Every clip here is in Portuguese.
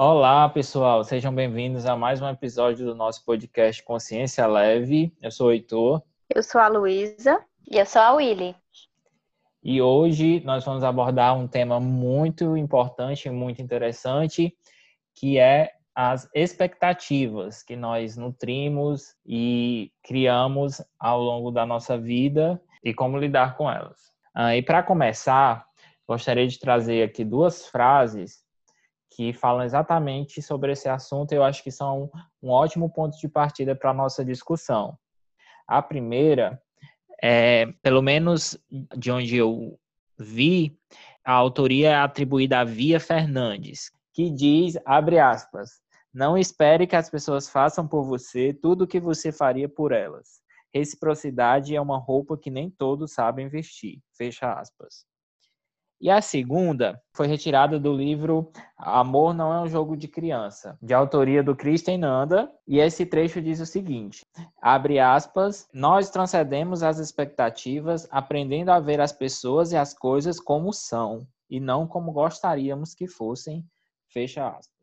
Olá, pessoal, sejam bem-vindos a mais um episódio do nosso podcast Consciência Leve. Eu sou o Heitor. Eu sou a Luísa. E eu sou a Willy. E hoje nós vamos abordar um tema muito importante e muito interessante, que é as expectativas que nós nutrimos e criamos ao longo da nossa vida e como lidar com elas. Ah, e para começar, gostaria de trazer aqui duas frases que falam exatamente sobre esse assunto. Eu acho que são um ótimo ponto de partida para a nossa discussão. A primeira é, pelo menos de onde eu vi, a autoria é atribuída a Via Fernandes, que diz, abre aspas, não espere que as pessoas façam por você tudo o que você faria por elas. Reciprocidade é uma roupa que nem todos sabem vestir. Fecha aspas. E a segunda foi retirada do livro Amor Não é um Jogo de Criança, de autoria do Christian Nanda, e esse trecho diz o seguinte: abre aspas, nós transcendemos as expectativas, aprendendo a ver as pessoas e as coisas como são, e não como gostaríamos que fossem, fecha aspas.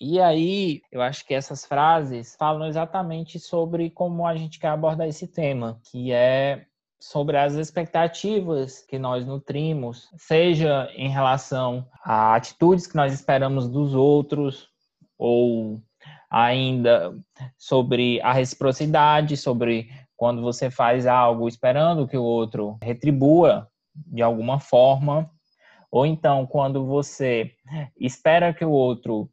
E aí, eu acho que essas frases falam exatamente sobre como a gente quer abordar esse tema, que é sobre as expectativas que nós nutrimos, seja em relação a atitudes que nós esperamos dos outros, ou ainda sobre a reciprocidade, sobre quando você faz algo esperando que o outro retribua de alguma forma, ou então quando você espera que o outro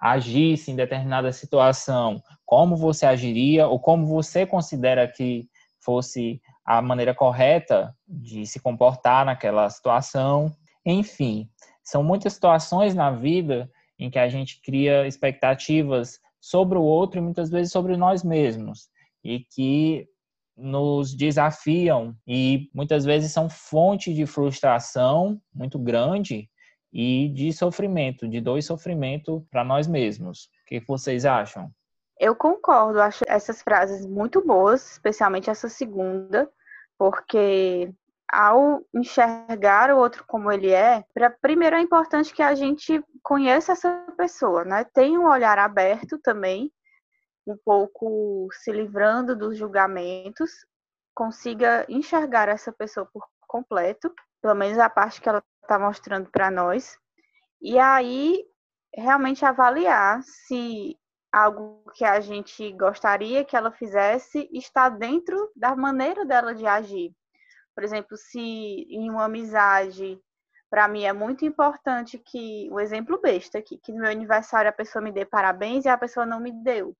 agisse em determinada situação, como você agiria ou como você considera que fosse a maneira correta de se comportar naquela situação. Enfim, são muitas situações na vida em que a gente cria expectativas sobre o outro e muitas vezes sobre nós mesmos e que nos desafiam e muitas vezes são fonte de frustração muito grande e de sofrimento, de dor e sofrimento para nós mesmos. O que vocês acham? Eu concordo, acho essas frases muito boas, especialmente essa segunda, porque ao enxergar o outro como ele é, pra, primeiro é importante que a gente conheça essa pessoa, né? Tenha um olhar aberto também, um pouco se livrando dos julgamentos, consiga enxergar essa pessoa por completo, pelo menos a parte que ela está mostrando para nós, e aí realmente avaliar se algo que a gente gostaria que ela fizesse está dentro da maneira dela de agir. Por exemplo, se em uma amizade, para mim é muito importante que, o exemplo besta aqui, que no meu aniversário a pessoa me dê parabéns e a pessoa não me deu.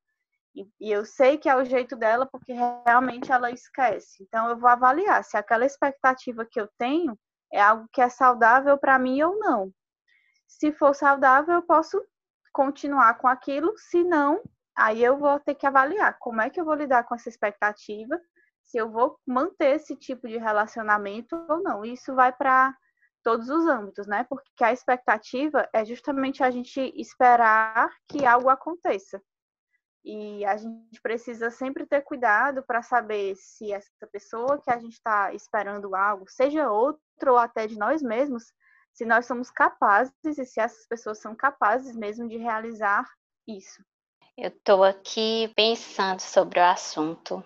E, e eu sei que é o jeito dela porque realmente ela esquece. Então eu vou avaliar se aquela expectativa que eu tenho é algo que é saudável para mim ou não. Se for saudável, eu posso continuar com aquilo, se não, aí eu vou ter que avaliar como é que eu vou lidar com essa expectativa, se eu vou manter esse tipo de relacionamento ou não. Isso vai para todos os âmbitos, né? Porque a expectativa é justamente a gente esperar que algo aconteça. E a gente precisa sempre ter cuidado para saber se essa pessoa que a gente está esperando algo, seja outro ou até de nós mesmos, se nós somos capazes e se essas pessoas são capazes mesmo de realizar isso. Eu estou aqui pensando sobre o assunto,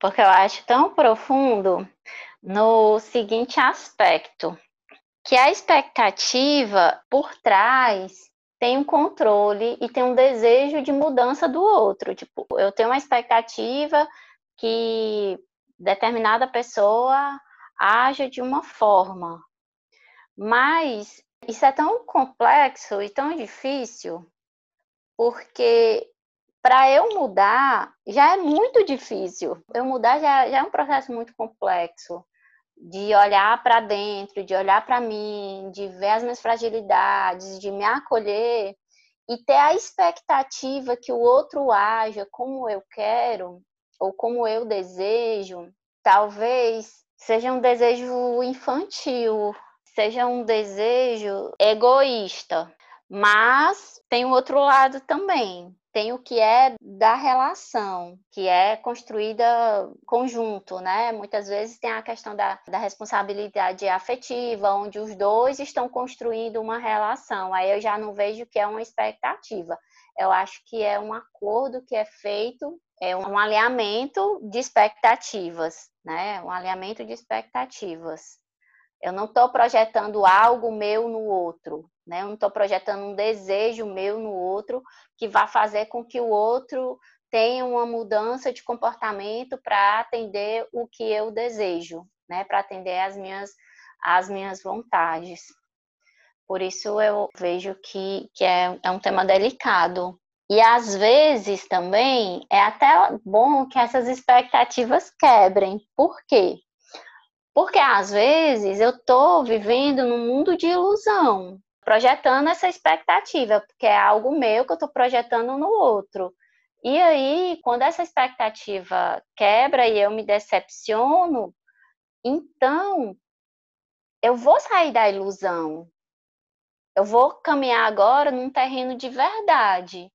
porque eu acho tão profundo no seguinte aspecto, que a expectativa por trás tem um controle e tem um desejo de mudança do outro. Tipo, eu tenho uma expectativa que determinada pessoa haja de uma forma, mas isso é tão complexo e tão difícil, porque para eu mudar já é muito difícil. Eu mudar já, já é um processo muito complexo de olhar para dentro, de olhar para mim, de ver as minhas fragilidades, de me acolher e ter a expectativa que o outro haja como eu quero ou como eu desejo, talvez seja um desejo infantil, seja um desejo egoísta. Mas tem o outro lado também, tem o que é da relação, que é construída conjunto, né? Muitas vezes tem a questão da, da responsabilidade afetiva, onde os dois estão construindo uma relação. Aí eu já não vejo que é uma expectativa. Eu acho que é um acordo que é feito, é um alinhamento de expectativas, né? Um alinhamento de expectativas. Eu não estou projetando algo meu no outro, né? Eu não estou projetando um desejo meu no outro que vai fazer com que o outro tenha uma mudança de comportamento para atender o que eu desejo, né? Para atender as minhas as minhas vontades. Por isso eu vejo que, que é, é um tema delicado. E às vezes também é até bom que essas expectativas quebrem. Por quê? Porque às vezes eu estou vivendo num mundo de ilusão, projetando essa expectativa, porque é algo meu que eu estou projetando no outro. E aí, quando essa expectativa quebra e eu me decepciono, então eu vou sair da ilusão. Eu vou caminhar agora num terreno de verdade.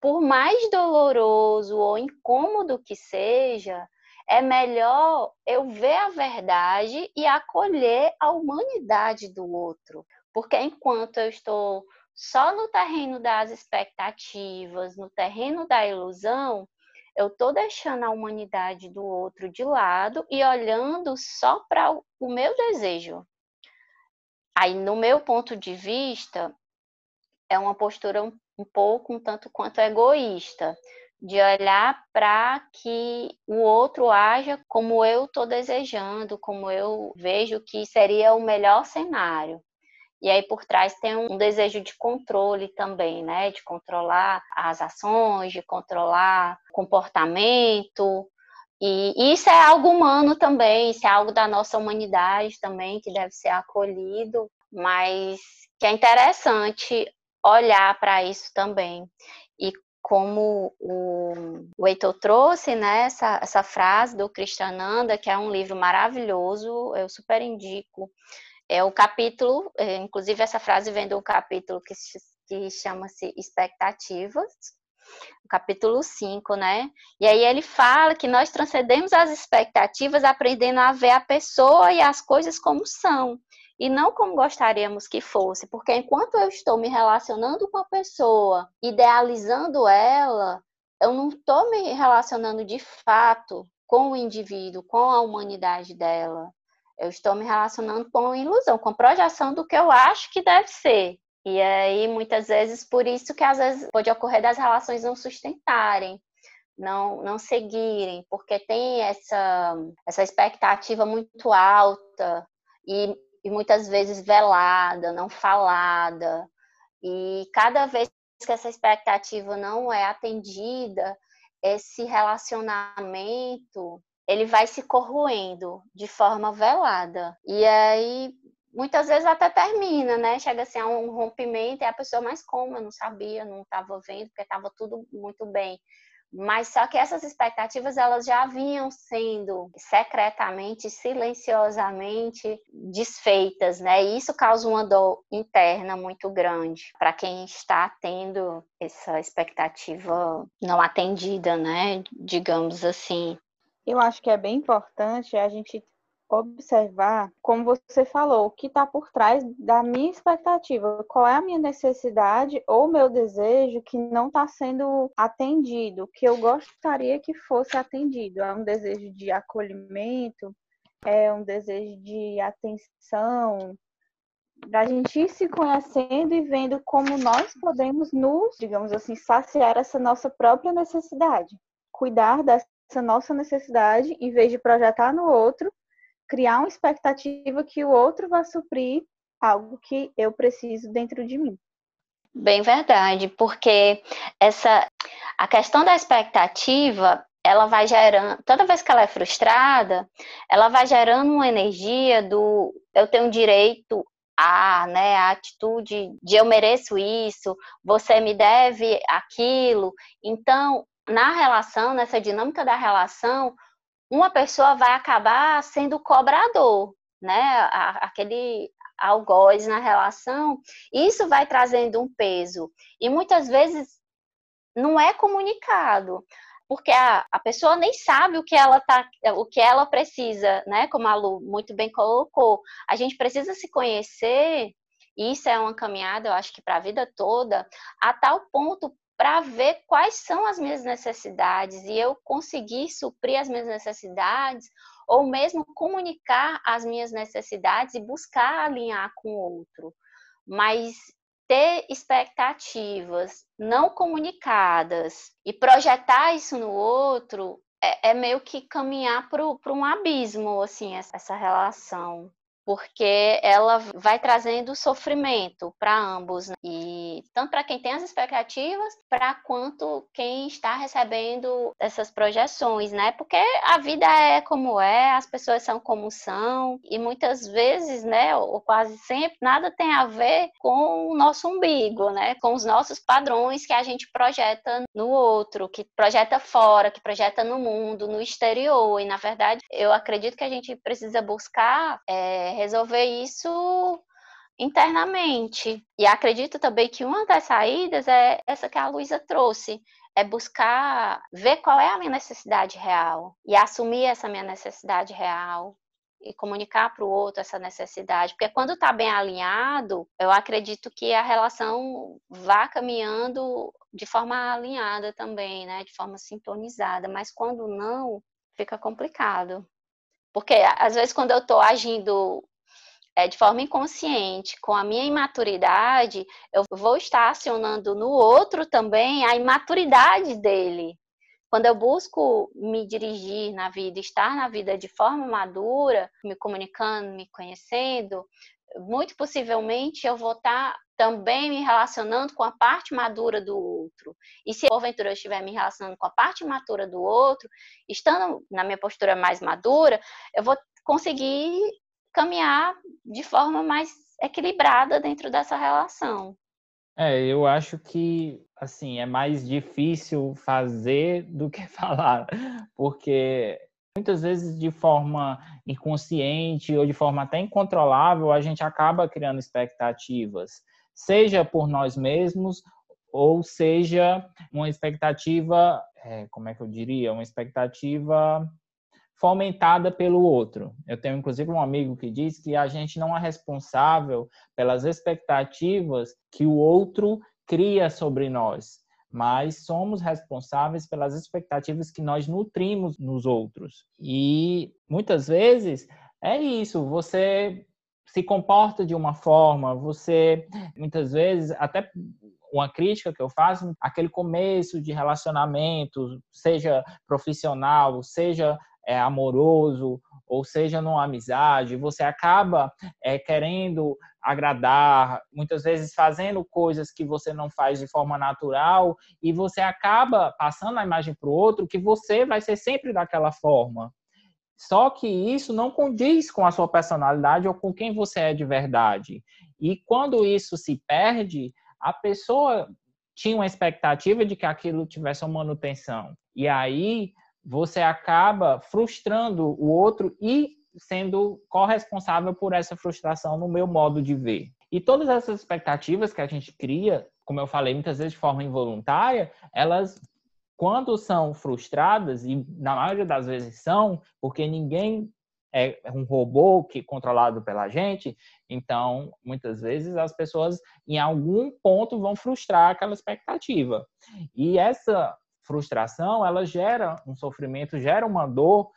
Por mais doloroso ou incômodo que seja, é melhor eu ver a verdade e acolher a humanidade do outro. Porque enquanto eu estou só no terreno das expectativas, no terreno da ilusão, eu estou deixando a humanidade do outro de lado e olhando só para o meu desejo. Aí, no meu ponto de vista, é uma postura um, pouco, um tanto quanto egoísta, de olhar para que o outro haja como eu estou desejando, como eu vejo que seria o melhor cenário. E aí por trás tem um desejo de controle também, né? De controlar as ações, de controlar o comportamento. E isso é algo humano também, isso é algo da nossa humanidade também, que deve ser acolhido, mas que é interessante olhar para isso também. Como o, Heitor trouxe, né, essa, essa frase do Krishnananda, que é um livro maravilhoso, eu super indico. É o capítulo, é, inclusive essa frase vem do capítulo que, que chama-se Expectativas, capítulo 5, né? E aí ele fala que nós transcendemos as expectativas aprendendo a ver a pessoa e as coisas como são e não como gostaríamos que fosse, porque enquanto eu estou me relacionando com a pessoa, idealizando ela, eu não estou me relacionando de fato com o indivíduo, com a humanidade dela. Eu estou me relacionando com ilusão, com projeção do que eu acho que deve ser. E aí, muitas vezes, por isso que às vezes pode ocorrer das relações não sustentarem, não, não seguirem, porque tem essa, essa expectativa muito alta e e muitas vezes velada, não falada. E cada vez que essa expectativa não é atendida, esse relacionamento ele vai se corroendo de forma velada. E aí muitas vezes até termina, né? Chega assim a um rompimento e a pessoa mais como eu não sabia, não estava vendo, porque estava tudo muito bem. Mas só que essas expectativas elas já vinham sendo secretamente, silenciosamente desfeitas, né? E isso causa uma dor interna muito grande para quem está tendo essa expectativa não atendida, né? Digamos assim. Eu acho que é bem importante a gente observar, como você falou, o que está por trás da minha expectativa, qual é a minha necessidade ou meu desejo que não está sendo atendido, que eu gostaria que fosse atendido. É um desejo de acolhimento, é um desejo de atenção, da gente ir se conhecendo e vendo como nós podemos nos, digamos assim, saciar essa nossa própria necessidade, cuidar dessa nossa necessidade em vez de projetar no outro criar uma expectativa que o outro vai suprir algo que eu preciso dentro de mim. Bem verdade, porque essa a questão da expectativa, ela vai gerando, toda vez que ela é frustrada, ela vai gerando uma energia do eu tenho direito a, né, a atitude de eu mereço isso, você me deve aquilo. Então, na relação, nessa dinâmica da relação, uma pessoa vai acabar sendo cobrador, né? Aquele algoz na relação, isso vai trazendo um peso. E muitas vezes não é comunicado porque a, a pessoa nem sabe o que ela tá, o que ela precisa, né? Como a Lu muito bem colocou, a gente precisa se conhecer. E isso é uma caminhada, eu acho que para a vida toda, a tal ponto para ver quais são as minhas necessidades e eu conseguir suprir as minhas necessidades ou mesmo comunicar as minhas necessidades e buscar alinhar com o outro. Mas ter expectativas não comunicadas e projetar isso no outro é, é meio que caminhar para um abismo, assim, essa relação porque ela vai trazendo sofrimento para ambos né? e tanto para quem tem as expectativas para quanto quem está recebendo essas projeções, né? Porque a vida é como é, as pessoas são como são e muitas vezes, né, ou quase sempre, nada tem a ver com o nosso umbigo, né? Com os nossos padrões que a gente projeta no outro, que projeta fora, que projeta no mundo, no exterior e na verdade eu acredito que a gente precisa buscar é, resolver isso internamente. E acredito também que uma das saídas é essa que a Luísa trouxe, é buscar ver qual é a minha necessidade real e assumir essa minha necessidade real e comunicar para o outro essa necessidade, porque quando está bem alinhado, eu acredito que a relação vá caminhando de forma alinhada também, né, de forma sintonizada, mas quando não, fica complicado. Porque às vezes quando eu estou agindo é, de forma inconsciente, com a minha imaturidade, eu vou estar acionando no outro também a imaturidade dele. Quando eu busco me dirigir na vida, estar na vida de forma madura, me comunicando, me conhecendo, muito possivelmente eu vou estar também me relacionando com a parte madura do outro. E se porventura eu estiver me relacionando com a parte madura do outro, estando na minha postura mais madura, eu vou conseguir caminhar de forma mais equilibrada dentro dessa relação. É, eu acho que assim é mais difícil fazer do que falar, porque muitas vezes de forma inconsciente ou de forma até incontrolável a gente acaba criando expectativas, seja por nós mesmos ou seja uma expectativa, é, como é que eu diria, uma expectativa fomentada pelo outro. Eu tenho inclusive um amigo que diz que a gente não é responsável pelas expectativas que o outro cria sobre nós, mas somos responsáveis pelas expectativas que nós nutrimos nos outros. E muitas vezes é isso, você se comporta de uma forma, você muitas vezes até uma crítica que eu faço, aquele começo de relacionamento, seja profissional, seja é, amoroso, ou seja numa amizade, você acaba é, querendo agradar, muitas vezes fazendo coisas que você não faz de forma natural, e você acaba passando a imagem para o outro que você vai ser sempre daquela forma. Só que isso não condiz com a sua personalidade ou com quem você é de verdade. E quando isso se perde, a pessoa tinha uma expectativa de que aquilo tivesse uma manutenção. E aí você acaba frustrando o outro e sendo corresponsável por essa frustração no meu modo de ver. E todas essas expectativas que a gente cria, como eu falei, muitas vezes de forma involuntária, elas quando são frustradas e na maioria das vezes são, porque ninguém é um robô que controlado pela gente, então muitas vezes as pessoas em algum ponto vão frustrar aquela expectativa. E essa frustração, ela gera um sofrimento, gera uma dor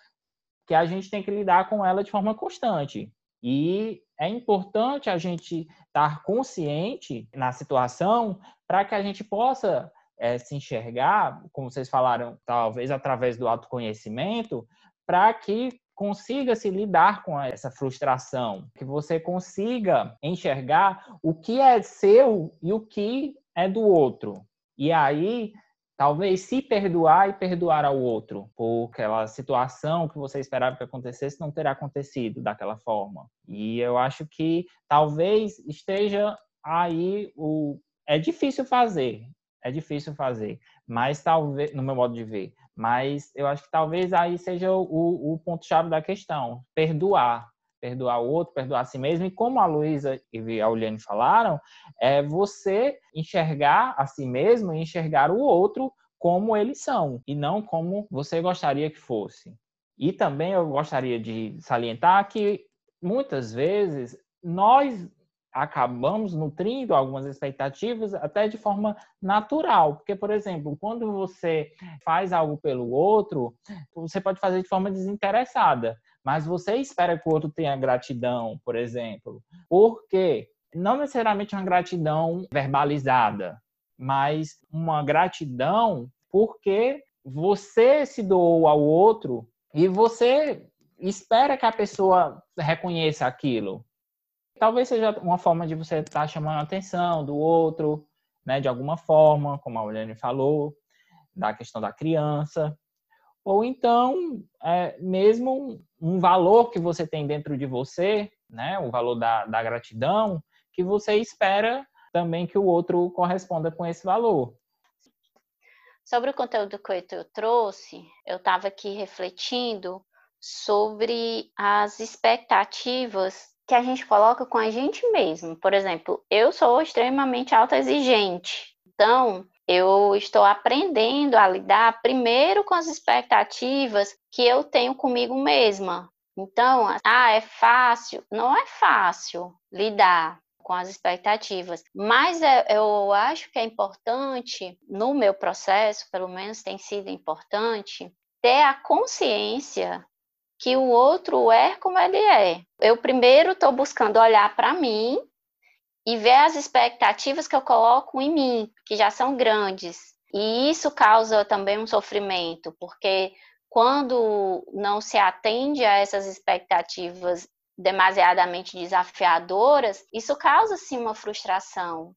que a gente tem que lidar com ela de forma constante. E é importante a gente estar consciente na situação para que a gente possa é, se enxergar, como vocês falaram, talvez através do autoconhecimento, para que consiga se lidar com essa frustração, que você consiga enxergar o que é seu e o que é do outro. E aí talvez se perdoar e perdoar ao outro por aquela situação que você esperava que acontecesse não terá acontecido daquela forma. E eu acho que talvez esteja aí o é difícil fazer, é difícil fazer, mas talvez no meu modo de ver, mas eu acho que talvez aí seja o, o ponto chave da questão, perdoar, perdoar o outro, perdoar a si mesmo. E como a Luísa e a Uliane falaram, é você enxergar a si mesmo e enxergar o outro como eles são e não como você gostaria que fosse. E também eu gostaria de salientar que muitas vezes nós acabamos nutrindo algumas expectativas até de forma natural. Porque, por exemplo, quando você faz algo pelo outro, você pode fazer de forma desinteressada, mas você espera que o outro tenha gratidão, por exemplo. Por quê? Não necessariamente uma gratidão verbalizada, mas uma gratidão porque você se doou ao outro e você espera que a pessoa reconheça aquilo. Talvez seja uma forma de você estar chamando a atenção do outro, né, de alguma forma, como a Olene falou, da questão da criança. Ou então, é, mesmo um valor que você tem dentro de você, né, o valor da, da gratidão, que você espera também que o outro corresponda com esse valor. Sobre o conteúdo que eu trouxe, eu estava aqui refletindo sobre as expectativas que a gente coloca com a gente mesmo. Por exemplo, eu sou extremamente autoexigente. Então, eu estou aprendendo a lidar primeiro com as expectativas que eu tenho comigo mesma. Então, ah, é fácil? Não é fácil lidar com as expectativas, mas é, eu acho que é importante, no meu processo, pelo menos tem sido importante, ter a consciência que o outro é como ele é. Eu primeiro estou buscando olhar para mim e ver as expectativas que eu coloco em mim, que já são grandes. E isso causa também um sofrimento, porque quando não se atende a essas expectativas demasiadamente desafiadoras, isso causa sim uma frustração.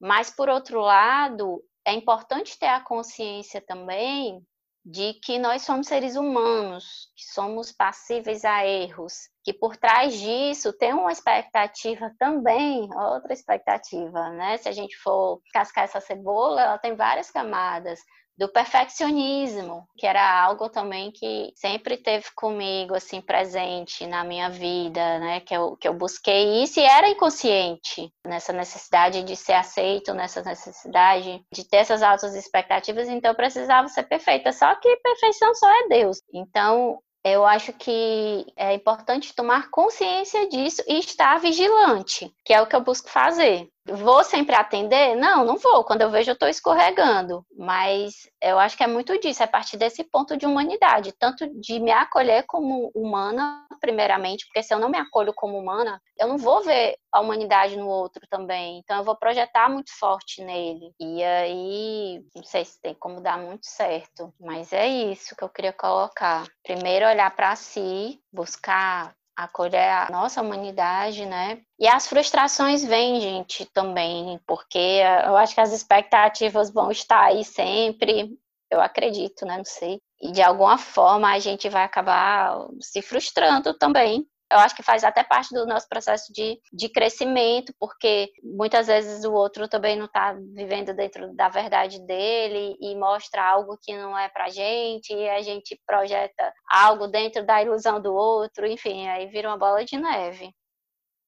Mas por outro lado, é importante ter a consciência também de que nós somos seres humanos, que somos passíveis a erros, que por trás disso tem uma expectativa também, outra expectativa, né? Se a gente for cascar essa cebola, ela tem várias camadas do perfeccionismo, que era algo também que sempre teve comigo assim presente na minha vida, né? Que eu, que eu busquei isso e era inconsciente nessa necessidade de ser aceito, nessa necessidade de ter essas altas expectativas, então eu precisava ser perfeita. Só que perfeição só é Deus. Então eu acho que é importante tomar consciência disso e estar vigilante, que é o que eu busco fazer. Vou sempre atender? Não, não vou. Quando eu vejo, eu estou escorregando. Mas eu acho que é muito disso, é a partir desse ponto de humanidade, tanto de me acolher como humana, primeiramente, porque se eu não me acolho como humana, eu não vou ver a humanidade no outro também. Então eu vou projetar muito forte nele. E aí, não sei se tem como dar muito certo, mas é isso que eu queria colocar. Primeiro olhar para si, buscar acolher a nossa humanidade, né? E as frustrações vêm, gente, também, porque eu acho que as expectativas vão estar aí sempre, eu acredito, né? Não sei. E de alguma forma a gente vai acabar se frustrando também, eu acho que faz até parte do nosso processo de, de crescimento, porque muitas vezes o outro também não está vivendo dentro da verdade dele e mostra algo que não é pra gente, e a gente projeta algo dentro da ilusão do outro, enfim, aí vira uma bola de neve.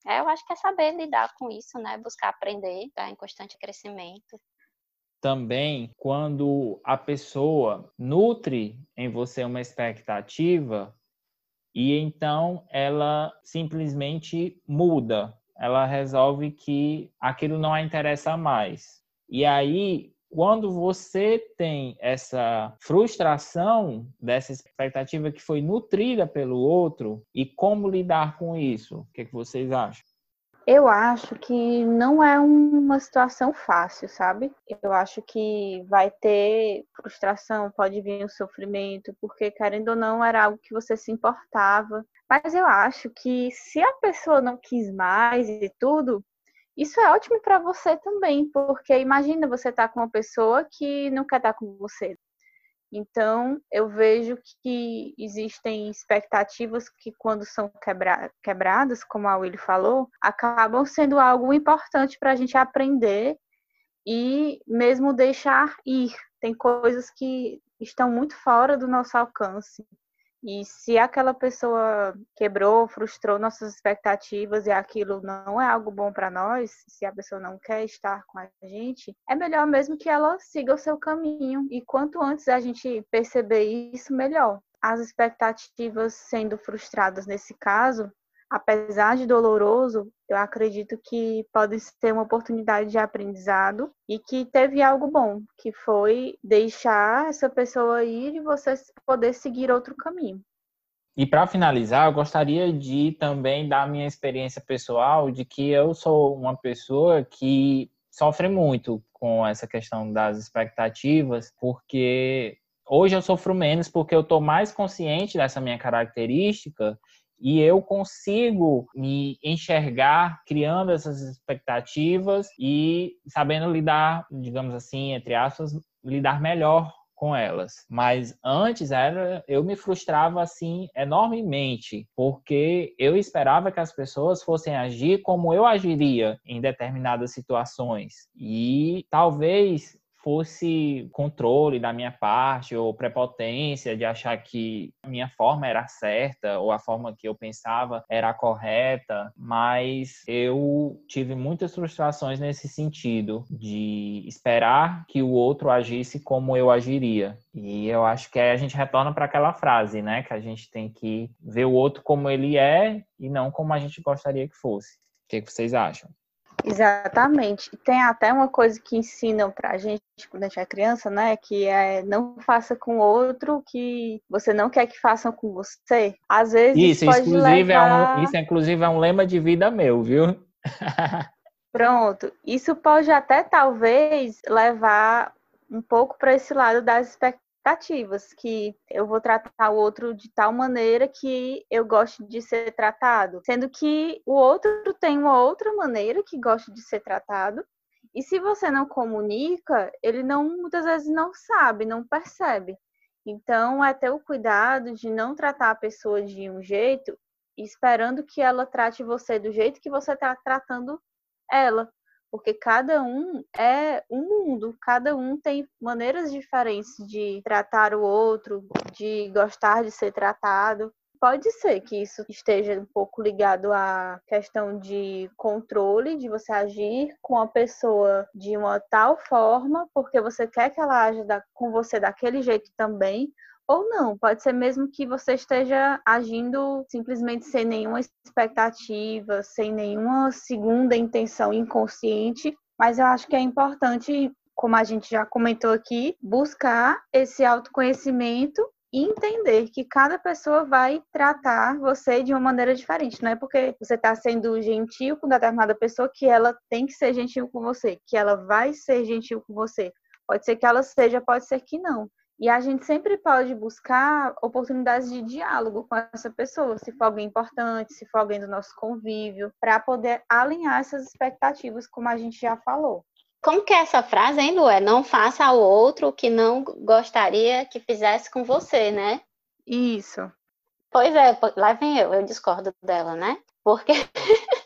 É, eu acho que é saber lidar com isso, né? Buscar aprender, estar tá em constante crescimento também quando a pessoa nutre em você uma expectativa, e então ela simplesmente muda, ela resolve que aquilo não a interessa mais. E aí, quando você tem essa frustração dessa expectativa que foi nutrida pelo outro, e como lidar com isso? O que, é que vocês acham? Eu acho que não é uma situação fácil, sabe? Eu acho que vai ter frustração, pode vir o sofrimento, porque querendo ou não era algo que você se importava. Mas eu acho que se a pessoa não quis mais e tudo, isso é ótimo para você também, porque imagina você estar tá com uma pessoa que não quer estar tá com você. Então, eu vejo que existem expectativas que, quando são quebra quebradas, como a Willy falou, acabam sendo algo importante para a gente aprender e mesmo deixar ir. Tem coisas que estão muito fora do nosso alcance. E se aquela pessoa quebrou, frustrou nossas expectativas e aquilo não é algo bom para nós, se a pessoa não quer estar com a gente, é melhor mesmo que ela siga o seu caminho. E quanto antes a gente perceber isso, melhor. As expectativas sendo frustradas nesse caso apesar de doloroso, eu acredito que pode ser uma oportunidade de aprendizado e que teve algo bom, que foi deixar essa pessoa ir e você poder seguir outro caminho. E para finalizar, eu gostaria de também dar a minha experiência pessoal de que eu sou uma pessoa que sofre muito com essa questão das expectativas, porque hoje eu sofro menos porque eu estou mais consciente dessa minha característica e eu consigo me enxergar criando essas expectativas e sabendo lidar, digamos assim, entre aspas, lidar melhor com elas. Mas antes era eu me frustrava assim enormemente, porque eu esperava que as pessoas fossem agir como eu agiria em determinadas situações. E talvez fosse controle da minha parte ou prepotência de achar que a minha forma era certa ou a forma que eu pensava era correta, mas eu tive muitas frustrações nesse sentido de esperar que o outro agisse como eu agiria. E eu acho que aí a gente retorna para aquela frase, né, que a gente tem que ver o outro como ele é e não como a gente gostaria que fosse. O que, vocês acham? Exatamente. Tem até uma coisa que ensinam pra gente quando a gente é criança, né? Que é não faça com outro que você não quer que façam com você. Às vezes isso, pode inclusive levar... é um, isso inclusive é um lema de vida meu, viu? Pronto. Isso pode até talvez levar um pouco para esse lado das expectativas que eu vou tratar o outro de tal maneira que eu gosto de ser tratado, sendo que o outro tem uma outra maneira que gosta de ser tratado. E se você não comunica, ele não muitas vezes não sabe, não percebe. Então, é ter o cuidado de não tratar a pessoa de um jeito, esperando que ela trate você do jeito que você está tratando ela porque cada um é um mundo, cada um tem maneiras diferentes de tratar o outro, de gostar de ser tratado. Pode ser que isso esteja um pouco ligado à questão de controle, de você agir com a pessoa de uma tal forma, porque você quer que ela aja com você daquele jeito também, ou não. Pode ser mesmo que você esteja agindo simplesmente sem nenhuma expectativa, sem nenhuma segunda intenção inconsciente, mas eu acho que é importante, como a gente já comentou aqui, buscar esse autoconhecimento e entender que cada pessoa vai tratar você de uma maneira diferente. Não é porque você está sendo gentil com determinada pessoa que ela tem que ser gentil com você, que ela vai ser gentil com você. Pode ser que ela seja, pode ser que não. E a gente sempre pode buscar oportunidades de diálogo com essa pessoa, se for alguém importante, se for alguém do nosso convívio, para poder alinhar essas expectativas, como a gente já falou. Como que é essa frase, hein, Lué? Não faça ao outro o que não gostaria que fizesse com você, né? Isso. Pois é, lá vem eu, eu discordo dela, né? Porque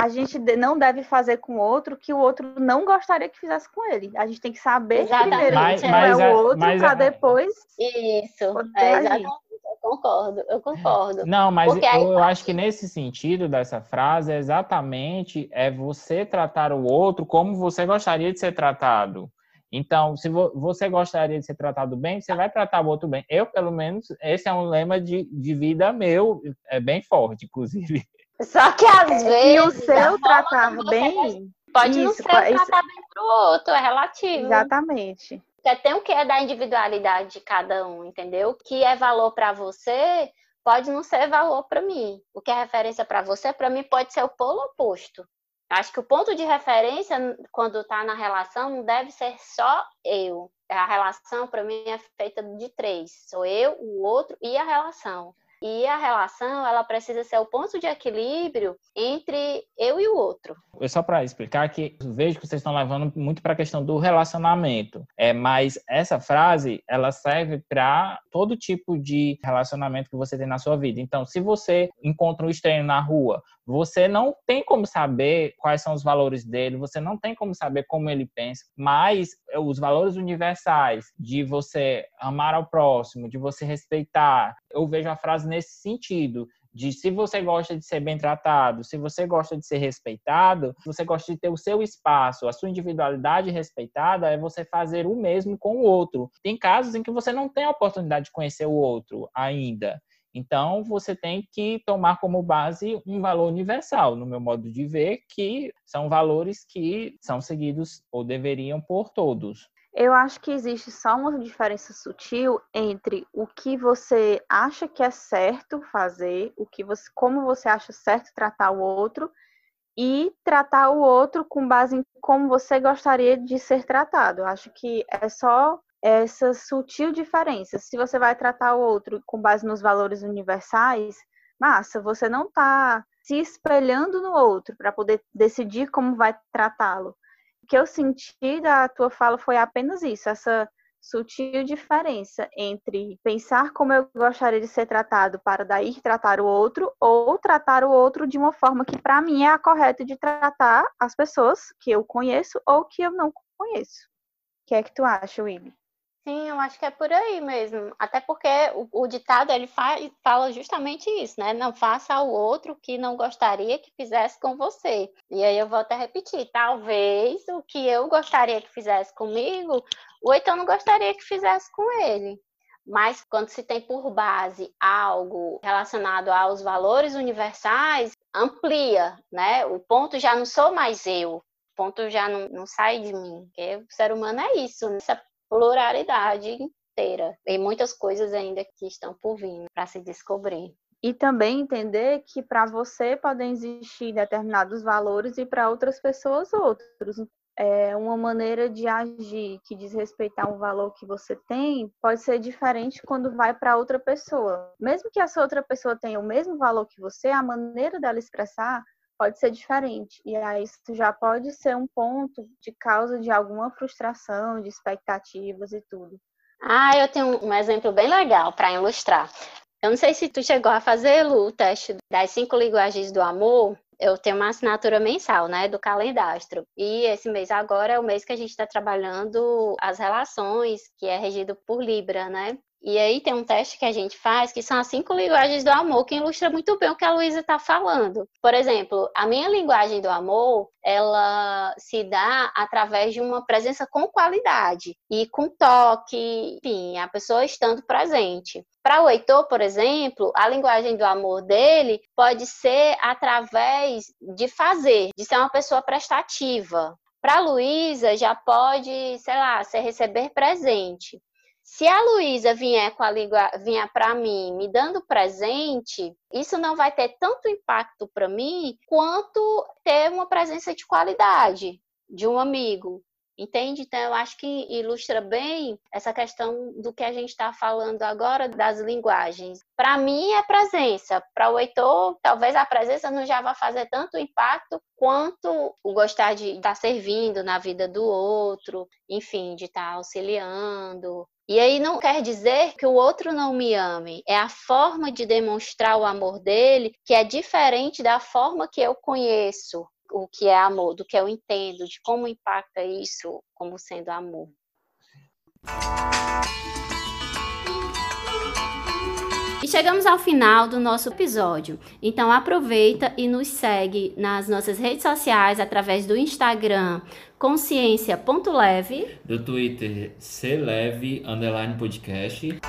a gente não deve fazer com o outro que o outro não gostaria que fizesse com ele. A gente tem que saber exatamente. primeiro mas, como é o é, outro para depois. Isso, é, exatamente. Eu concordo, eu concordo. Não, mas eu, aí... eu acho que nesse sentido dessa frase é exatamente é você tratar o outro como você gostaria de ser tratado. Então, se você gostaria de ser tratado bem, você vai tratar o outro bem. Eu, pelo menos, esse é um lema de, de vida meu, é bem forte, inclusive. Só que às vezes. E o seu tratar bem. Pode isso, não ser tratar isso... bem para o outro, é relativo. Exatamente. Porque tem o que é da individualidade de cada um, entendeu? O que é valor para você pode não ser valor para mim. O que é referência para você, para mim, pode ser o polo oposto. Acho que o ponto de referência, quando está na relação, não deve ser só eu. A relação, para mim, é feita de três: sou eu, o outro e a relação. E a relação, ela precisa ser o ponto de equilíbrio entre eu e o outro. É só para explicar que vejo que vocês estão levando muito para a questão do relacionamento. É, mas essa frase, ela serve para todo tipo de relacionamento que você tem na sua vida. Então, se você encontra um estranho na rua, você não tem como saber quais são os valores dele, você não tem como saber como ele pensa, mas os valores universais de você amar ao próximo, de você respeitar, eu vejo a frase nesse sentido, de se você gosta de ser bem tratado, se você gosta de ser respeitado, se você gosta de ter o seu espaço, a sua individualidade respeitada, é você fazer o mesmo com o outro. Tem casos em que você não tem a oportunidade de conhecer o outro ainda. Então, você tem que tomar como base um valor universal, no meu modo de ver, que são valores que são seguidos ou deveriam por todos. Eu acho que existe só uma diferença sutil entre o que você acha que é certo fazer, o que você, como você acha certo tratar o outro e tratar o outro com base em como você gostaria de ser tratado. Eu acho que é só essa sutil diferença. Se você vai tratar o outro com base nos valores universais, massa, você não está se espelhando no outro para poder decidir como vai tratá-lo que eu senti da tua fala foi apenas isso, essa sutil diferença entre pensar como eu gostaria de ser tratado para daí tratar o outro ou tratar o outro de uma forma que para mim é a correta de tratar as pessoas que eu conheço ou que eu não conheço. O que é que tu acha, Willy? Sim, eu acho que é por aí mesmo. Até porque o, o ditado ele fa fala justamente isso, né? Não faça ao outro que não gostaria que fizesse com você. E aí eu vou até repetir: talvez o que eu gostaria que fizesse comigo, o então não gostaria que fizesse com ele. Mas quando se tem por base algo relacionado aos valores universais, amplia, né? O ponto já não sou mais eu, o ponto já não, não sai de mim. Porque o ser humano é isso, né? essa pluralidade inteira. E muitas coisas ainda que estão por vir para se descobrir. E também entender que para você podem existir determinados valores e para outras pessoas outros. É uma maneira de agir que diz respeito a um valor que você tem pode ser diferente quando vai para outra pessoa. Mesmo que essa outra pessoa tenha o mesmo valor que você, a maneira dela expressar pode ser diferente. E aí isso já pode ser um ponto de causa de alguma frustração, de expectativas e tudo. Ah, eu tenho um exemplo bem legal para ilustrar. Eu não sei se tu chegou a fazer o teste das cinco linguagens do amor. Eu tenho uma assinatura mensal, né, do calendastro. E esse mês agora é o mês que a gente está trabalhando as relações, que é regido por Libra, né? E aí tem um teste que a gente faz que são as cinco linguagens do amor, que ilustra muito bem o que a Luísa está falando. Por exemplo, a minha linguagem do amor, ela se dá através de uma presença com qualidade e com toque, enfim, a pessoa estando presente. Para o Heitor, por exemplo, a linguagem do amor dele pode ser através de fazer, de ser uma pessoa prestativa. Para Luísa, já pode, sei lá, ser receber presente. Se a Luísa vier com a língua, vier para mim me dando presente, isso não vai ter tanto impacto para mim quanto ter uma presença de qualidade de um amigo. Entende? Então, eu acho que ilustra bem essa questão do que a gente está falando agora das linguagens. Para mim, é presença. Para o Heitor, talvez a presença não já vá fazer tanto impacto quanto o gostar de estar tá servindo na vida do outro, enfim, de estar tá auxiliando, e aí não quer dizer que o outro não me ame, é a forma de demonstrar o amor dele que é diferente da forma que eu conheço o que é amor, do que eu entendo, de como impacta isso como sendo amor. E chegamos ao final do nosso episódio. Então aproveita e nos segue nas nossas redes sociais através do Instagram, consciência.leve. Do Twitter, celeve, underline podcast.